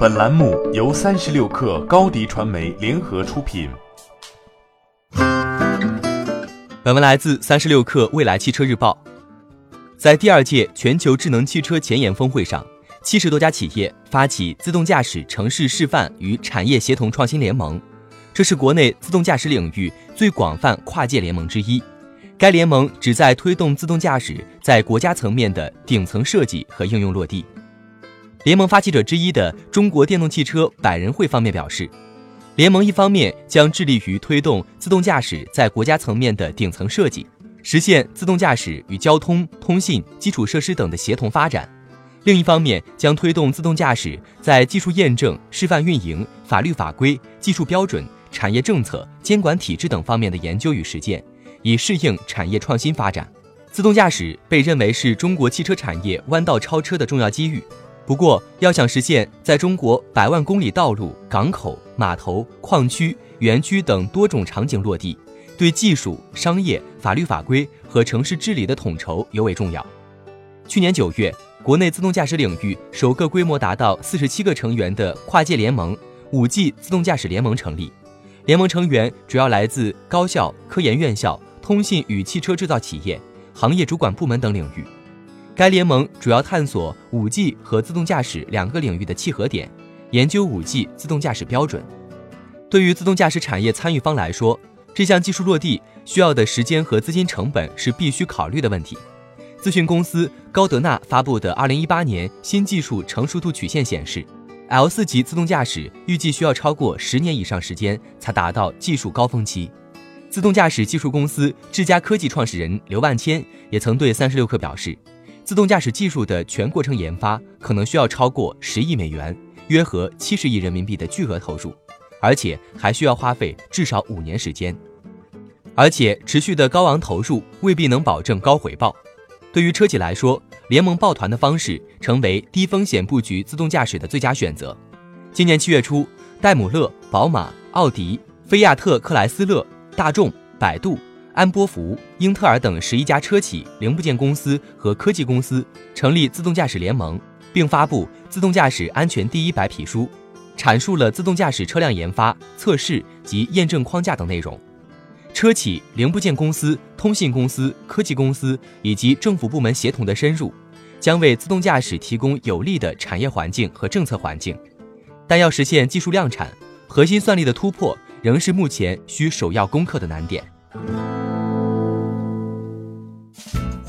本栏目由三十六氪高低传媒联合出品。本文来自三十六氪未来汽车日报。在第二届全球智能汽车前沿峰会上，七十多家企业发起自动驾驶城市示范与产业协同创新联盟，这是国内自动驾驶领域最广泛跨界联盟之一。该联盟旨在推动自动驾驶在国家层面的顶层设计和应用落地。联盟发起者之一的中国电动汽车百人会方面表示，联盟一方面将致力于推动自动驾驶在国家层面的顶层设计，实现自动驾驶与交通、通信、基础设施等的协同发展；另一方面将推动自动驾驶在技术验证、示范运营、法律法规、技术标准、产业政策、监管体制等方面的研究与实践，以适应产业创新发展。自动驾驶被认为是中国汽车产业弯道超车的重要机遇。不过，要想实现在中国百万公里道路、港口、码头、矿区、园区等多种场景落地，对技术、商业、法律法规和城市治理的统筹尤为重要。去年九月，国内自动驾驶领域首个规模达到四十七个成员的跨界联盟——五 G 自动驾驶联盟成立。联盟成员主要来自高校、科研院校、通信与汽车制造企业、行业主管部门等领域。该联盟主要探索五 G 和自动驾驶两个领域的契合点，研究五 G 自动驾驶标准。对于自动驾驶产业参与方来说，这项技术落地需要的时间和资金成本是必须考虑的问题。咨询公司高德纳发布的2018年新技术成熟度曲线显示，L4 级自动驾驶预计需要超过十年以上时间才达到技术高峰期。自动驾驶技术公司智佳科技创始人刘万千也曾对三十六氪表示。自动驾驶技术的全过程研发可能需要超过十亿美元，约合七十亿人民币的巨额投入，而且还需要花费至少五年时间。而且持续的高昂投入未必能保证高回报。对于车企来说，联盟抱团的方式成为低风险布局自动驾驶的最佳选择。今年七月初，戴姆勒、宝马、奥迪、菲亚特克莱斯勒、大众、百度。安波福、英特尔等十一家车企、零部件公司和科技公司成立自动驾驶联盟，并发布《自动驾驶安全第一白皮书》，阐述了自动驾驶车辆研发、测试及验证框架等内容。车企、零部件公司、通信公司、科技公司以及政府部门协同的深入，将为自动驾驶提供有利的产业环境和政策环境。但要实现技术量产，核心算力的突破仍是目前需首要攻克的难点。